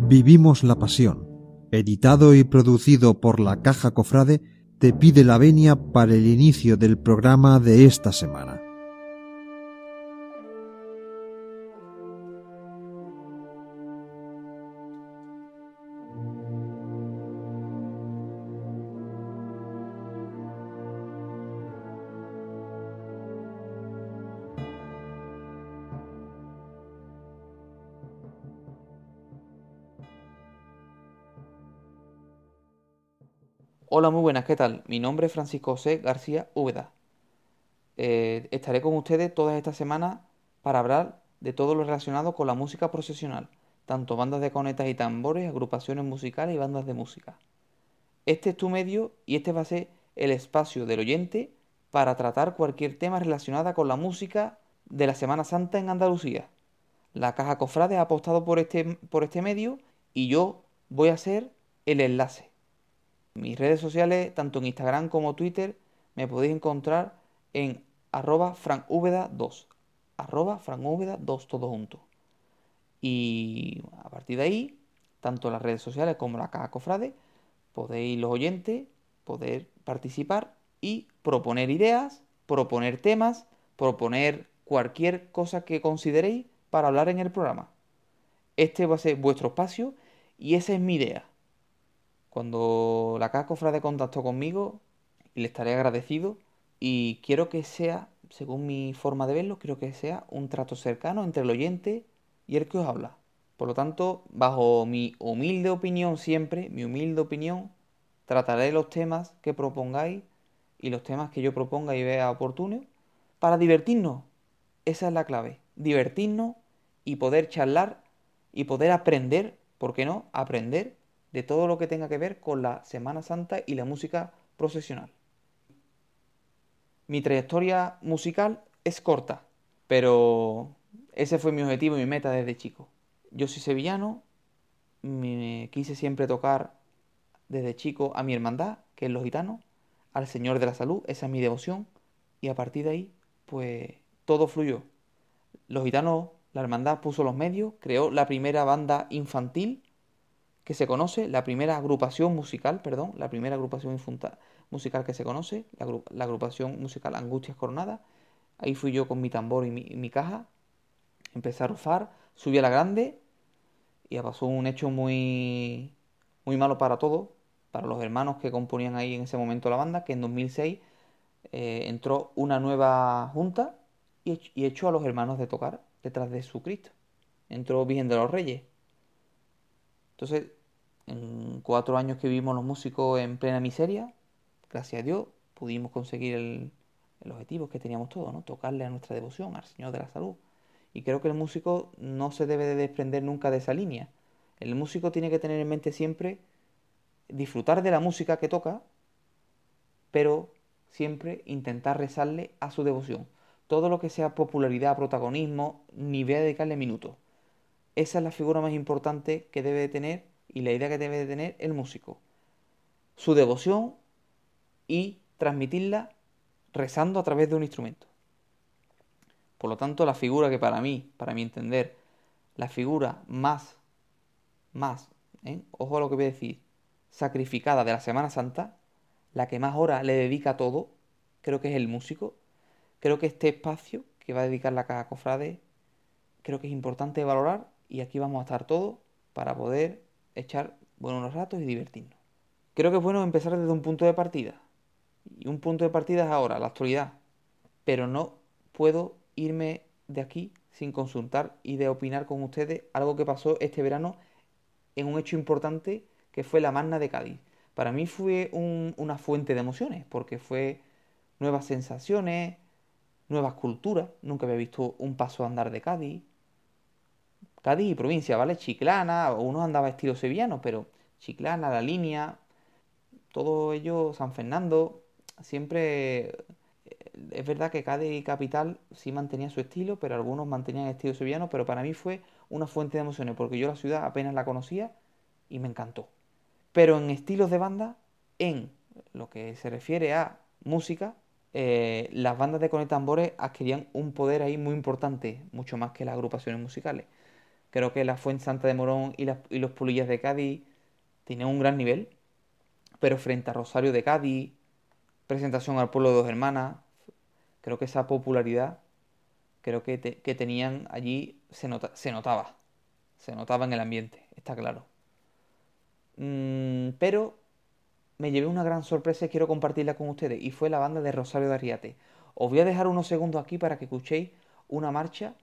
Vivimos la Pasión, editado y producido por la Caja Cofrade, te pide la venia para el inicio del programa de esta semana. Hola, muy buenas, ¿qué tal? Mi nombre es Francisco José García Úbeda. Eh, estaré con ustedes todas estas semanas para hablar de todo lo relacionado con la música procesional, tanto bandas de conetas y tambores, agrupaciones musicales y bandas de música. Este es tu medio y este va a ser el espacio del oyente para tratar cualquier tema relacionado con la música de la Semana Santa en Andalucía. La Caja Cofrade ha apostado por este, por este medio y yo voy a ser el enlace. Mis redes sociales, tanto en Instagram como Twitter, me podéis encontrar en arroba francúbeda2. Arroba francúbeda2 todo junto. Y a partir de ahí, tanto las redes sociales como la caja cofrade, podéis los oyentes poder participar y proponer ideas, proponer temas, proponer cualquier cosa que consideréis para hablar en el programa. Este va a ser vuestro espacio y esa es mi idea. Cuando la Caja Cofrade contactó conmigo, le estaré agradecido y quiero que sea, según mi forma de verlo, quiero que sea un trato cercano entre el oyente y el que os habla. Por lo tanto, bajo mi humilde opinión siempre, mi humilde opinión, trataré los temas que propongáis y los temas que yo proponga y vea oportunos para divertirnos. Esa es la clave, divertirnos y poder charlar y poder aprender, ¿por qué no? Aprender de todo lo que tenga que ver con la Semana Santa y la música procesional. Mi trayectoria musical es corta, pero ese fue mi objetivo y mi meta desde chico. Yo soy sevillano, me quise siempre tocar desde chico a mi hermandad, que es los gitanos, al Señor de la Salud, esa es mi devoción, y a partir de ahí, pues todo fluyó. Los gitanos, la hermandad puso los medios, creó la primera banda infantil que se conoce, la primera agrupación musical, perdón, la primera agrupación musical que se conoce, la, agrupación musical Angustias Coronadas. Ahí fui yo con mi tambor y mi, caja, empecé a rufar, subí a la grande y pasó un hecho muy, muy malo para todos, para los hermanos que componían ahí en ese momento la banda, que en 2006 eh, entró una nueva junta y, y echó a los hermanos de tocar detrás de su Cristo. Entró Virgen de los Reyes. Entonces en cuatro años que vivimos los músicos en plena miseria, gracias a Dios, pudimos conseguir el, objetivo que teníamos todos, ¿no? Tocarle a nuestra devoción, al Señor de la Salud. Y creo que el músico no se debe de desprender nunca de esa línea. El músico tiene que tener en mente siempre disfrutar de la música que toca, pero siempre intentar rezarle a su devoción. Todo lo que sea popularidad, protagonismo, ni voy a dedicarle minutos. Esa es la figura más importante que debe de tener y la idea que debe de tener el músico. Su devoción y transmitirla rezando a través de un instrumento. Por lo tanto, la figura que para mí, para mi entender, la figura más, más, ¿eh? ojo a lo que voy a decir, sacrificada de la Semana Santa, la que más horas le dedica a todo, creo que es el músico. Creo que este espacio que va a dedicar la caja cofrade, creo que es importante valorar y aquí vamos a estar todos para poder echar buenos ratos y divertirnos. Creo que es bueno empezar desde un punto de partida. Y un punto de partida es ahora, la actualidad. Pero no puedo irme de aquí sin consultar y de opinar con ustedes algo que pasó este verano en un hecho importante que fue la Magna de Cádiz. Para mí fue una fuente de emociones, porque fue nuevas sensaciones, nuevas culturas. Nunca había visto un paso a andar de Cádiz, Cádiz y provincia, ¿vale? Chiclana, uno andaba estilo sevillano, pero Chiclana, la línea, todo ello, San Fernando, siempre es verdad que Cádiz y capital sí mantenía su estilo, pero algunos mantenían el estilo sevillano, pero para mí fue una fuente de emociones, porque yo la ciudad apenas la conocía y me encantó. Pero en estilos de banda, en lo que se refiere a música, eh, las bandas de conectambores adquirían un poder ahí muy importante, mucho más que las agrupaciones musicales Creo que la Fuente Santa de Morón y, los Pulillas de Cádiz tienen un gran nivel. Pero frente a Rosario de Cádiz, presentación al pueblo de dos hermanas, creo que esa popularidad, creo que, que tenían allí, se, nota, se notaba. Se notaba en el ambiente, está claro. Mm, pero me llevé una gran sorpresa y quiero compartirla con ustedes. Y fue la banda de Rosario de Arriate. Os voy a dejar unos segundos aquí para que escuchéis una marcha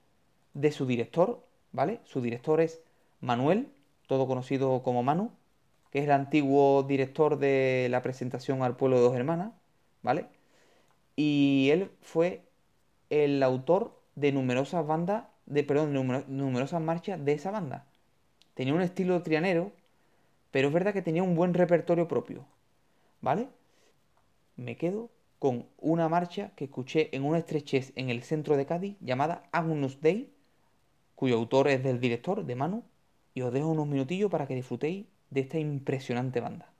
de su director, ¿vale? Su director es Manuel, todo conocido como Manu, que es el antiguo director de la presentación al pueblo de dos hermanas, ¿vale? Y él fue el autor de numerosas bandas, de, perdón, numerosas marchas de esa banda. Tenía un estilo trianero, pero es verdad que tenía un buen repertorio propio, ¿vale? Me quedo con una marcha que escuché en una estrechez en el centro de Cádiz llamada Agnus Dei, cuyo autor es del director, de Manu, y os dejo unos minutillos para que disfrutéis de esta impresionante banda.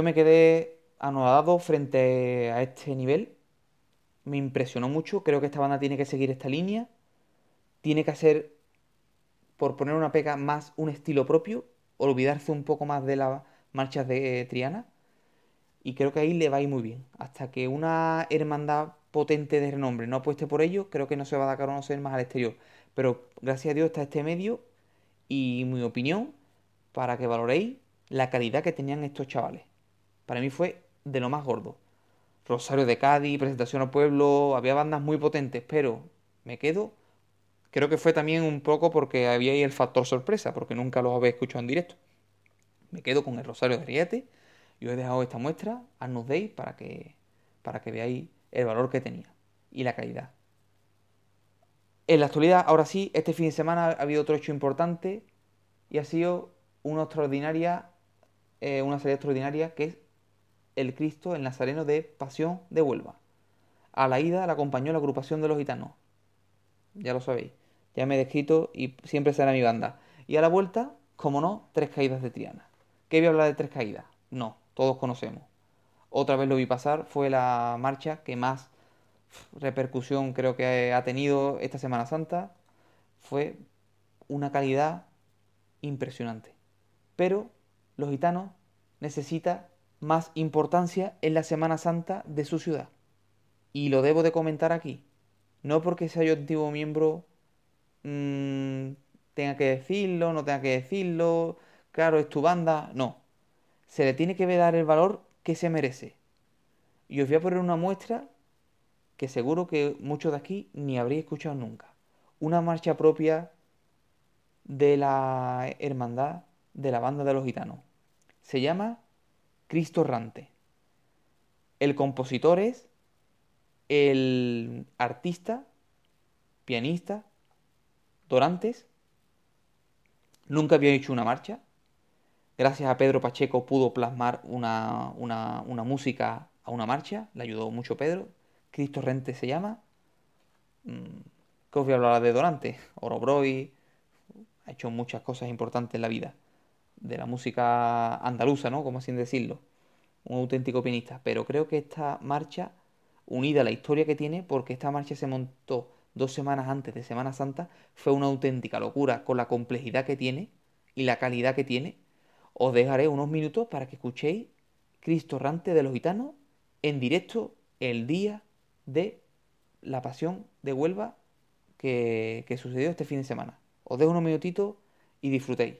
Yo me quedé anodado frente a este nivel. Me impresionó mucho. Creo que esta banda tiene que seguir esta línea. Tiene que hacer, por poner una pega, más un estilo propio. Olvidarse un poco más de las marchas de Triana. Y creo que ahí le va a ir muy bien. Hasta que una hermandad potente de renombre no apueste por ello, creo que no se va a dar a conocer más al exterior. Pero gracias a Dios está este medio y mi opinión para que valoréis la calidad que tenían estos chavales. Para mí fue de lo más gordo. Rosario de Cádiz, presentación al pueblo, había bandas muy potentes, pero me quedo. Creo que fue también un poco porque había ahí el factor sorpresa, porque nunca los había escuchado en directo. Me quedo con el Rosario de Riete y os he dejado esta muestra, Arnus Day, para que, para que veáis el valor que tenía y la calidad. En la actualidad, ahora sí, este fin de semana ha habido otro hecho importante y ha sido una extraordinaria, eh, una serie extraordinaria que es el Cristo, el Nazareno de Pasión de Huelva. A la ida la acompañó la agrupación de los gitanos. Ya lo sabéis. Ya me he descrito y siempre será mi banda. Y a la vuelta, como no, tres caídas de Triana. ¿Qué voy a hablar de tres caídas? No, todos conocemos. Otra vez lo vi pasar, fue la marcha que más repercusión creo que ha tenido esta Semana Santa. Fue una calidad impresionante. Pero los gitanos necesitan más importancia en la Semana Santa de su ciudad. Y lo debo de comentar aquí. No porque sea yo antiguo miembro mmm, tenga que decirlo, no tenga que decirlo, claro, es tu banda, no. Se le tiene que dar el valor que se merece. Y os voy a poner una muestra que seguro que muchos de aquí ni habréis escuchado nunca. Una marcha propia de la hermandad de la banda de los gitanos. Se llama Cristo Rante. El compositor es el artista, pianista, Dorantes. Nunca había hecho una marcha. Gracias a Pedro Pacheco pudo plasmar una, una, música a una marcha. Le ayudó mucho Pedro. Cristo Rente se llama. Mm, ¿Qué os voy a hablar de Dorantes? Orobroy. Ha hecho muchas cosas importantes en la vida de la música andaluza, ¿no? Como así decirlo. Un auténtico pianista. Pero creo que esta marcha, unida a la historia que tiene, porque esta marcha se montó dos semanas antes de Semana Santa, fue una auténtica locura con la complejidad que tiene y la calidad que tiene. Os dejaré unos minutos para que escuchéis Cristo Rante de los Gitanos en directo el día de la Pasión de Huelva que, que sucedió este fin de semana. Os dejo unos minutitos y disfrutéis.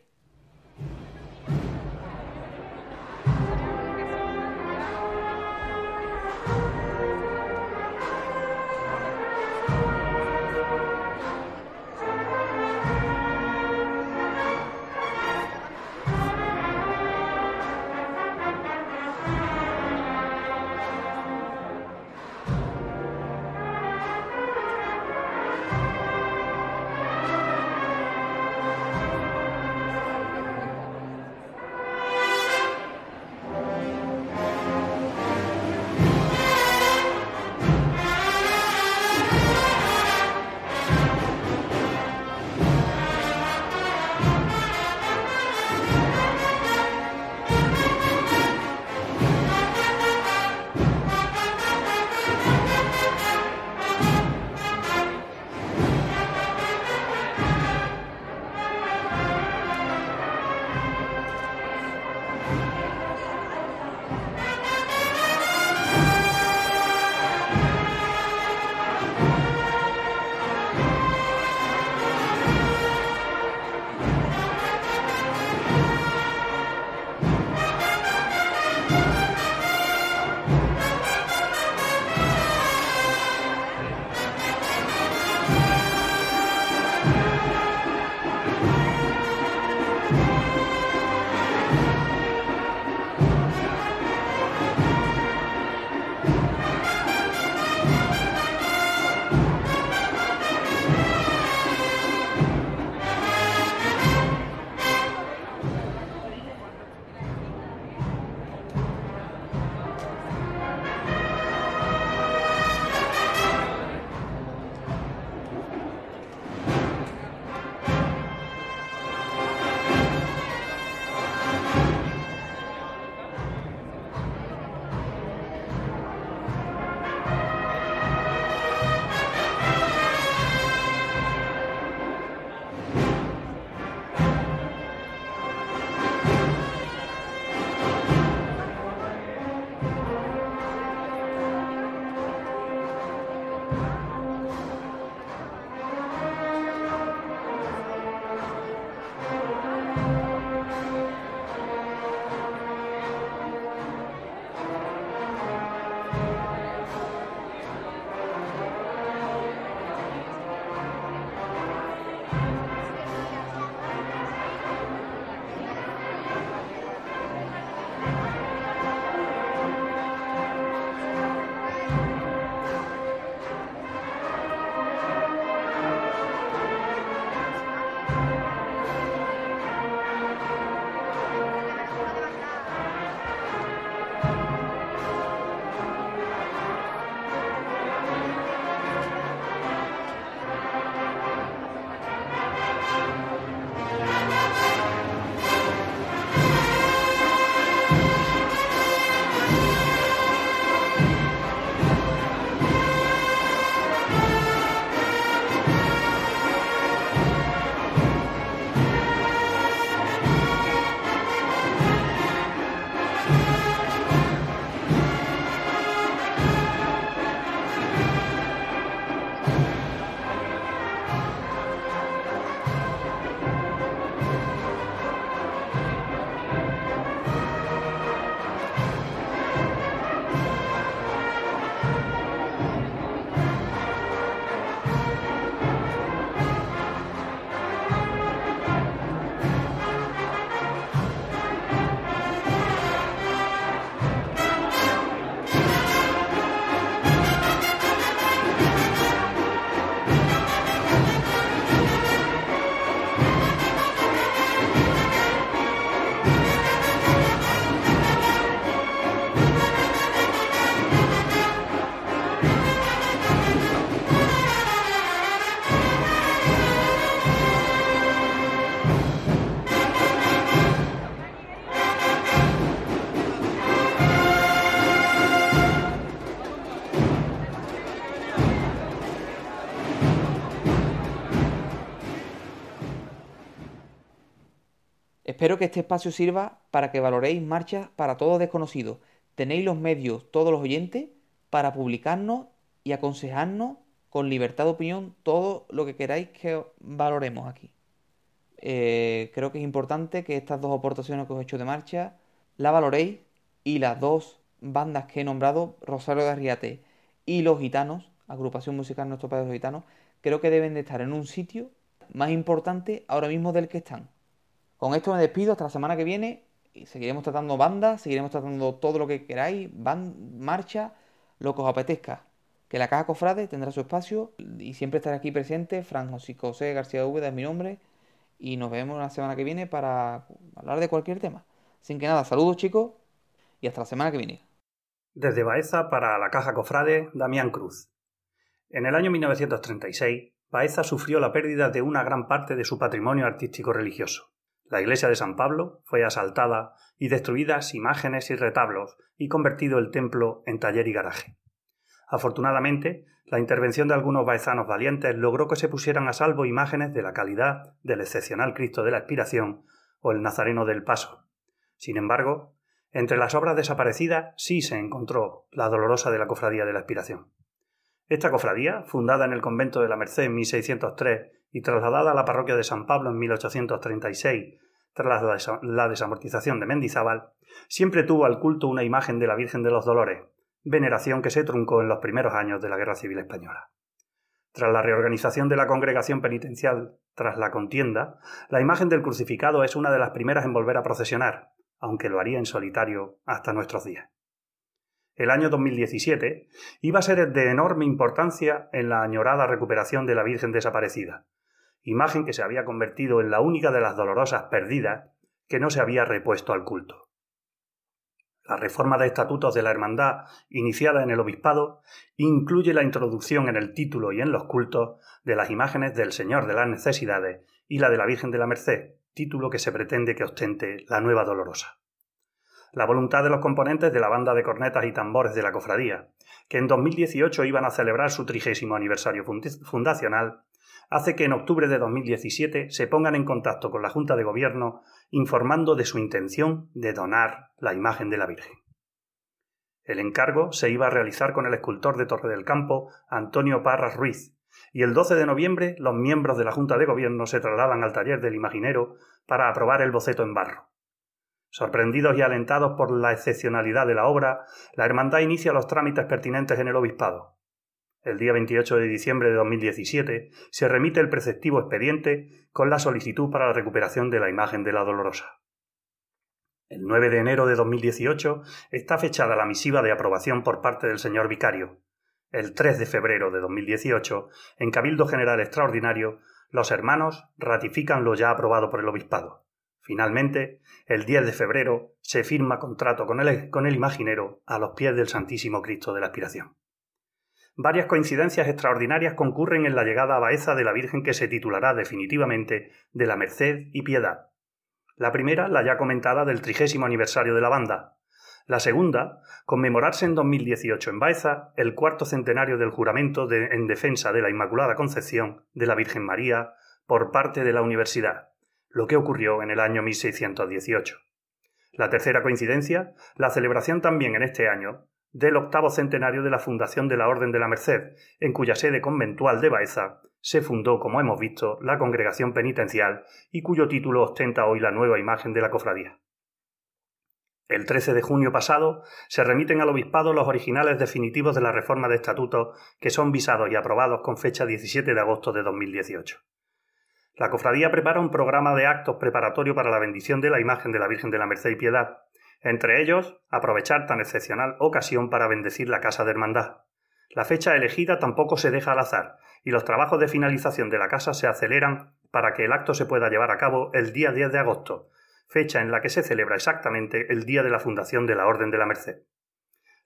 Que este espacio sirva para que valoréis marchas para todos desconocidos. Tenéis los medios, todos los oyentes, para publicarnos y aconsejarnos con libertad de opinión todo lo que queráis que valoremos aquí. Eh, creo que es importante que estas dos aportaciones que os he hecho de marcha la valoréis y las dos bandas que he nombrado, Rosario de Arriate y Los Gitanos, agrupación musical Nuestro Padre de Gitanos, creo que deben de estar en un sitio más importante ahora mismo del que están. Con esto me despido hasta la semana que viene y seguiremos tratando bandas, seguiremos tratando todo lo que queráis, van, marcha, lo que os apetezca. Que la Caja Cofrade tendrá su espacio y siempre estaré aquí presente. Fran José García Úbeda es mi nombre y nos vemos la semana que viene para hablar de cualquier tema. Sin que nada, saludos chicos y hasta la semana que viene. Desde Baeza para la Caja Cofrade, Damián Cruz. En el año 1936, Baeza sufrió la pérdida de una gran parte de su patrimonio artístico religioso. La iglesia de San Pablo fue asaltada y destruidas imágenes y retablos y convertido el templo en taller y garaje. Afortunadamente, la intervención de algunos baezanos valientes logró que se pusieran a salvo imágenes de la calidad del excepcional Cristo de la Expiración o el Nazareno del Paso. Sin embargo, entre las obras desaparecidas sí se encontró la dolorosa de la Cofradía de la Expiración. Esta cofradía, fundada en el convento de la Merced en 1603 y trasladada a la parroquia de San Pablo en 1836 tras la desamortización de Mendizábal, siempre tuvo al culto una imagen de la Virgen de los Dolores, veneración que se truncó en los primeros años de la Guerra Civil Española. Tras la reorganización de la congregación penitencial tras la contienda, la imagen del crucificado es una de las primeras en volver a procesionar, aunque lo haría en solitario hasta nuestros días. El año 2017 iba a ser de enorme importancia en la añorada recuperación de la Virgen desaparecida, imagen que se había convertido en la única de las dolorosas perdidas que no se había repuesto al culto. La reforma de estatutos de la Hermandad, iniciada en el Obispado, incluye la introducción en el título y en los cultos de las imágenes del Señor de las Necesidades y la de la Virgen de la Merced, título que se pretende que ostente la nueva Dolorosa. La voluntad de los componentes de la banda de cornetas y tambores de la cofradía, que en 2018 iban a celebrar su trigésimo aniversario fundacional, hace que en octubre de 2017 se pongan en contacto con la Junta de Gobierno informando de su intención de donar la imagen de la Virgen. El encargo se iba a realizar con el escultor de Torre del Campo, Antonio Parras Ruiz, y el 12 de noviembre los miembros de la Junta de Gobierno se trasladan al taller del imaginero para aprobar el boceto en barro. Sorprendidos y alentados por la excepcionalidad de la obra, la Hermandad inicia los trámites pertinentes en el Obispado. El día 28 de diciembre de 2017 se remite el preceptivo expediente con la solicitud para la recuperación de la imagen de la Dolorosa. El 9 de enero de 2018 está fechada la misiva de aprobación por parte del señor vicario, el 3 de febrero de 2018, en Cabildo General Extraordinario, los hermanos ratifican lo ya aprobado por el Obispado. Finalmente, el 10 de febrero se firma contrato con el, con el imaginero a los pies del Santísimo Cristo de la Aspiración. Varias coincidencias extraordinarias concurren en la llegada a Baeza de la Virgen que se titulará definitivamente de la Merced y Piedad. La primera, la ya comentada del trigésimo aniversario de la banda, la segunda, conmemorarse en 2018 en Baeza el cuarto centenario del juramento en defensa de la Inmaculada Concepción de la Virgen María por parte de la Universidad, lo que ocurrió en el año 1618. La tercera coincidencia, la celebración también en este año del octavo centenario de la fundación de la Orden de la Merced, en cuya sede conventual de Baeza se fundó, como hemos visto, la congregación penitencial y cuyo título ostenta hoy la nueva imagen de la cofradía. El 13 de junio pasado se remiten al Obispado los originales definitivos de la reforma de estatutos que son visados y aprobados con fecha 17 de agosto de 2018. La cofradía prepara un programa de actos preparatorio para la bendición de la imagen de la Virgen de la Merced y Piedad, entre ellos aprovechar tan excepcional ocasión para bendecir la Casa de Hermandad. La fecha elegida tampoco se deja al azar, y los trabajos de finalización de la casa se aceleran para que el acto se pueda llevar a cabo el día 10 de agosto, fecha en la que se celebra exactamente el día de la fundación de la Orden de la Merced.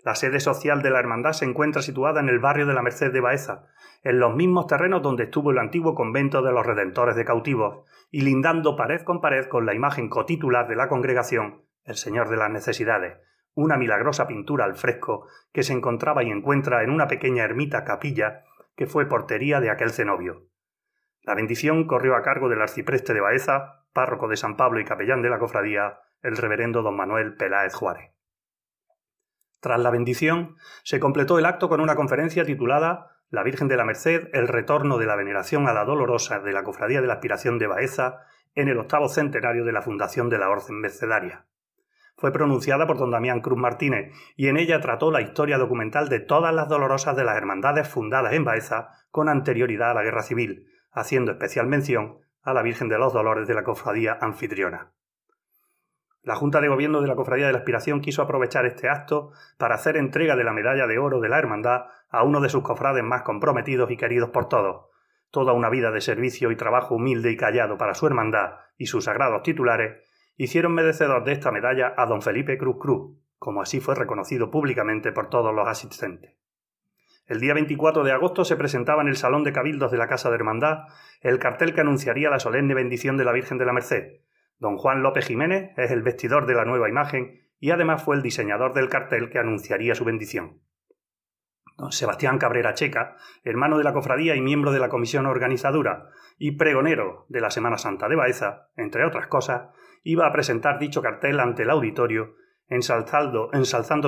La sede social de la Hermandad se encuentra situada en el barrio de la Merced de Baeza, en los mismos terrenos donde estuvo el antiguo convento de los Redentores de Cautivos, y lindando pared con pared con la imagen cotitular de la congregación, el Señor de las Necesidades, una milagrosa pintura al fresco que se encontraba y encuentra en una pequeña ermita capilla que fue portería de aquel cenobio. La bendición corrió a cargo del arcipreste de Baeza, párroco de San Pablo y capellán de la cofradía, el reverendo don Manuel Peláez Juárez. Tras la bendición, se completó el acto con una conferencia titulada La Virgen de la Merced, el retorno de la veneración a la dolorosa de la Cofradía de la Aspiración de Baeza en el octavo centenario de la fundación de la Orden Mercedaria. Fue pronunciada por don Damián Cruz Martínez y en ella trató la historia documental de todas las dolorosas de las hermandades fundadas en Baeza con anterioridad a la Guerra Civil, haciendo especial mención a la Virgen de los Dolores de la Cofradía Anfitriona. La Junta de Gobierno de la Cofradía de la Aspiración quiso aprovechar este acto para hacer entrega de la medalla de oro de la Hermandad a uno de sus cofrades más comprometidos y queridos por todos. Toda una vida de servicio y trabajo humilde y callado para su hermandad y sus sagrados titulares hicieron merecedor de esta medalla a don Felipe Cruz Cruz, como así fue reconocido públicamente por todos los asistentes. El día 24 de agosto se presentaba en el Salón de Cabildos de la Casa de Hermandad el cartel que anunciaría la solemne bendición de la Virgen de la Merced, Don Juan López Jiménez es el vestidor de la nueva imagen y además fue el diseñador del cartel que anunciaría su bendición. Don Sebastián Cabrera Checa, hermano de la cofradía y miembro de la comisión organizadora y pregonero de la Semana Santa de Baeza, entre otras cosas, iba a presentar dicho cartel ante el auditorio, ensalzando,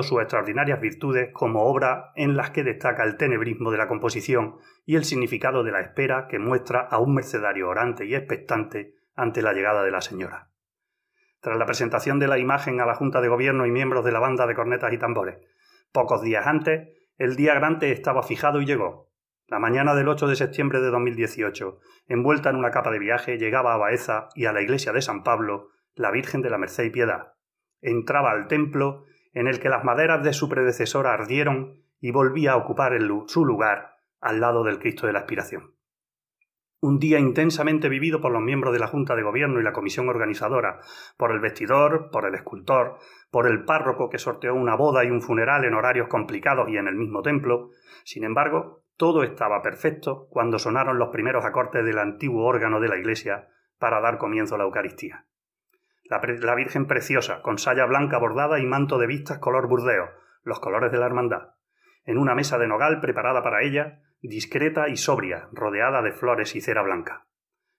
sus extraordinarias virtudes como obra en las que destaca el tenebrismo de la composición y el significado de la espera que muestra a un mercedario orante y expectante ante la llegada de la señora. Tras la presentación de la imagen a la Junta de Gobierno y miembros de la banda de cornetas y tambores, pocos días antes, el día grande estaba fijado y llegó. La mañana del 8 de septiembre de 2018, envuelta en una capa de viaje, llegaba a Baeza y a la iglesia de San Pablo la Virgen de la Merced y Piedad. Entraba al templo en el que las maderas de su predecesora ardieron y volvía a ocupar su lugar al lado del Cristo de la Aspiración. Un día intensamente vivido por los miembros de la Junta de Gobierno y la comisión organizadora, por el vestidor, por el escultor, por el párroco que sorteó una boda y un funeral en horarios complicados y en el mismo templo. Sin embargo, todo estaba perfecto cuando sonaron los primeros acordes del antiguo órgano de la iglesia para dar comienzo a la Eucaristía. La, la Virgen preciosa, con saya blanca bordada y manto de vistas color burdeo, los colores de la hermandad. En una mesa de nogal preparada para ella, discreta y sobria, rodeada de flores y cera blanca.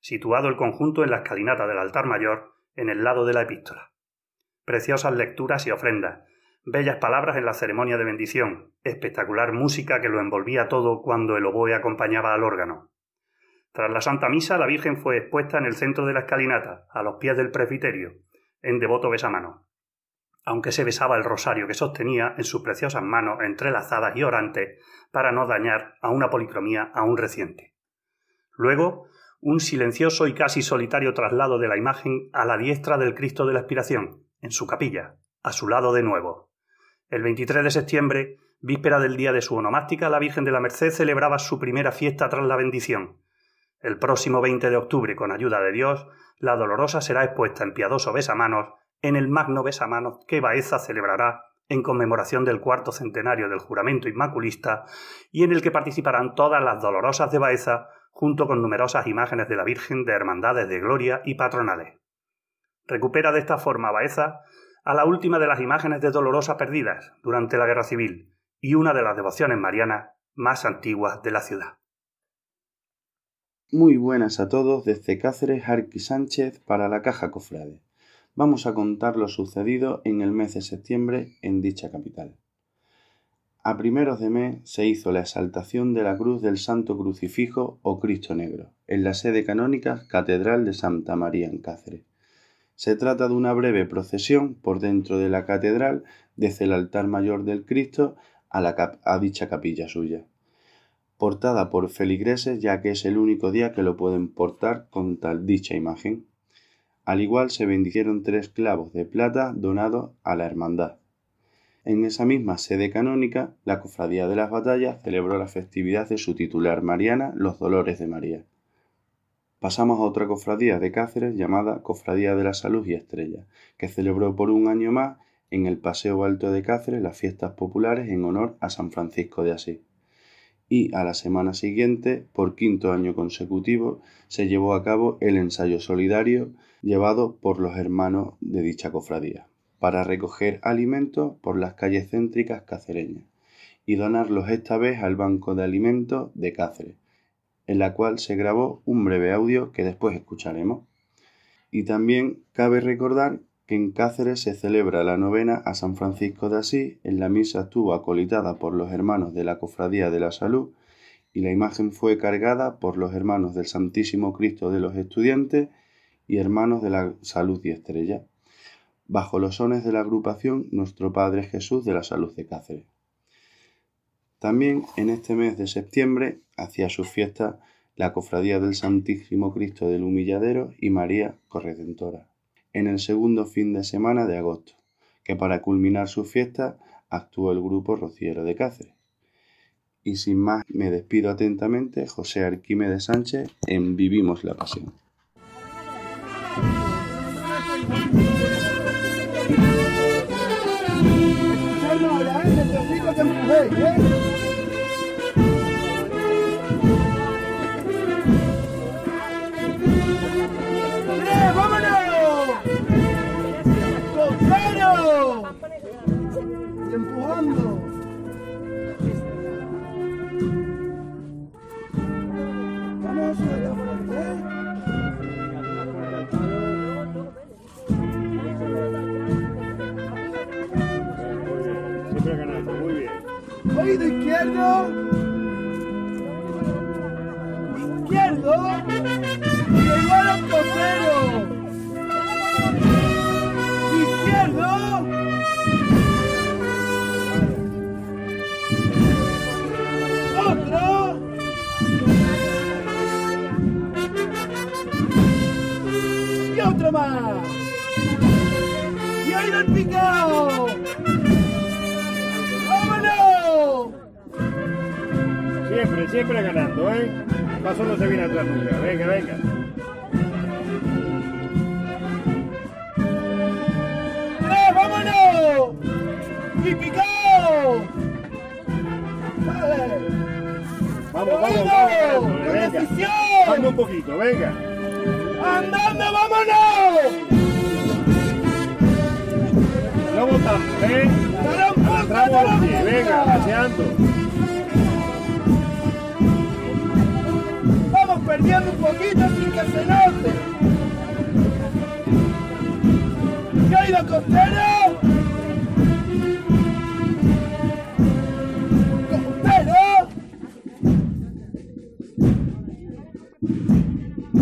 Situado el conjunto en la escalinata del altar mayor, en el lado de la epístola. Preciosas lecturas y ofrendas, bellas palabras en la ceremonia de bendición, espectacular música que lo envolvía todo cuando el oboe acompañaba al órgano. Tras la Santa Misa, la Virgen fue expuesta en el centro de la escalinata, a los pies del presbiterio, en devoto besamano aunque se besaba el rosario que sostenía en sus preciosas manos entrelazadas y orantes para no dañar a una policromía aún reciente. Luego, un silencioso y casi solitario traslado de la imagen a la diestra del Cristo de la Expiración, en su capilla, a su lado de nuevo. El 23 de septiembre, víspera del día de su onomástica, la Virgen de la Merced celebraba su primera fiesta tras la bendición. El próximo 20 de octubre, con ayuda de Dios, la dolorosa será expuesta en piadoso besamanos en el magno besamanos que Baeza celebrará en conmemoración del cuarto centenario del juramento inmaculista y en el que participarán todas las dolorosas de Baeza junto con numerosas imágenes de la Virgen de hermandades de gloria y patronales. Recupera de esta forma Baeza a la última de las imágenes de Dolorosa perdidas durante la Guerra Civil y una de las devociones marianas más antiguas de la ciudad. Muy buenas a todos desde Cáceres Arqui Sánchez para la Caja Cofrade vamos a contar lo sucedido en el mes de septiembre en dicha capital. A primeros de mes se hizo la exaltación de la cruz del Santo Crucifijo o Cristo Negro, en la sede canónica Catedral de Santa María en Cáceres. Se trata de una breve procesión por dentro de la catedral desde el altar mayor del Cristo a, la a dicha capilla suya, portada por feligreses ya que es el único día que lo pueden portar con tal dicha imagen. Al igual se bendicieron tres clavos de plata donados a la hermandad. En esa misma sede canónica, la Cofradía de las Batallas celebró la festividad de su titular mariana, los Dolores de María. Pasamos a otra cofradía de Cáceres llamada Cofradía de la Salud y Estrella, que celebró por un año más en el Paseo Alto de Cáceres las fiestas populares en honor a San Francisco de Asís y a la semana siguiente, por quinto año consecutivo, se llevó a cabo el ensayo solidario llevado por los hermanos de dicha cofradía, para recoger alimentos por las calles céntricas cacereñas y donarlos esta vez al Banco de Alimentos de Cáceres, en la cual se grabó un breve audio que después escucharemos. Y también cabe recordar que en Cáceres se celebra la novena a San Francisco de Asís. En la misa estuvo acolitada por los hermanos de la Cofradía de la Salud y la imagen fue cargada por los hermanos del Santísimo Cristo de los Estudiantes y hermanos de la Salud y Estrella, bajo los sones de la agrupación Nuestro Padre Jesús de la Salud de Cáceres. También en este mes de septiembre hacía su fiesta la Cofradía del Santísimo Cristo del Humilladero y María Corredentora, en el segundo fin de semana de agosto, que para culminar su fiesta actuó el grupo Rociero de Cáceres. Y sin más me despido atentamente, José Arquímedes Sánchez en Vivimos la Pasión. Izquierdo. Ahí lo picado. Siempre, siempre ganando, ¿eh? Paso no se viene atrás nunca. Venga, venga. ¡Eh, vámonos! ¡Y picado! ¡Vale! Vamos, vamos, vamos. Venga. Vamos un poquito, venga. ¡Andando, vámonos! No botamos, ¿eh? Arrastramos los venga, paseando. perdiendo un poquito sin que se note. ¿Qué ha ido costero? ¡Costero!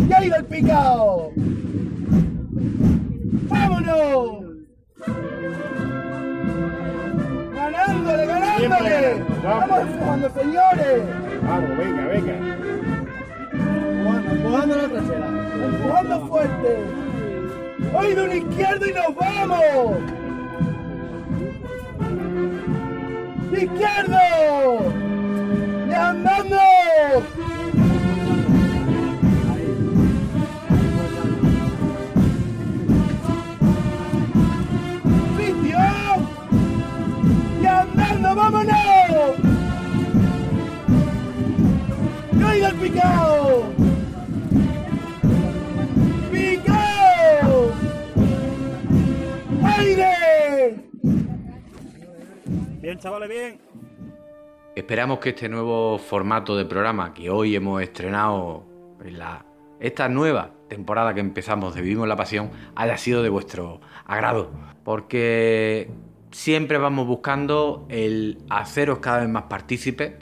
¿Qué ha ido el picao? Vamos, venga, venga empujando la trasera, empujando fuerte. Hoy de un izquierdo y nos vamos. ¡Izquierdo! ¡Y Chavales, bien. Esperamos que este nuevo formato de programa que hoy hemos estrenado en la, esta nueva temporada que empezamos de Vivimos la Pasión haya sido de vuestro agrado. Porque siempre vamos buscando el haceros cada vez más partícipes.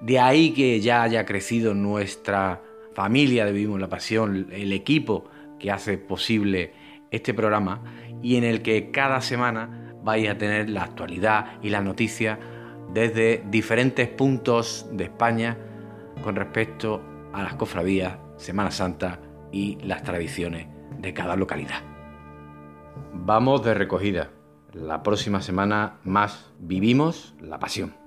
De ahí que ya haya crecido nuestra familia de Vivimos la Pasión, el equipo que hace posible este programa y en el que cada semana vais a tener la actualidad y la noticia desde diferentes puntos de España con respecto a las cofradías, Semana Santa y las tradiciones de cada localidad. Vamos de recogida. La próxima semana más vivimos la pasión.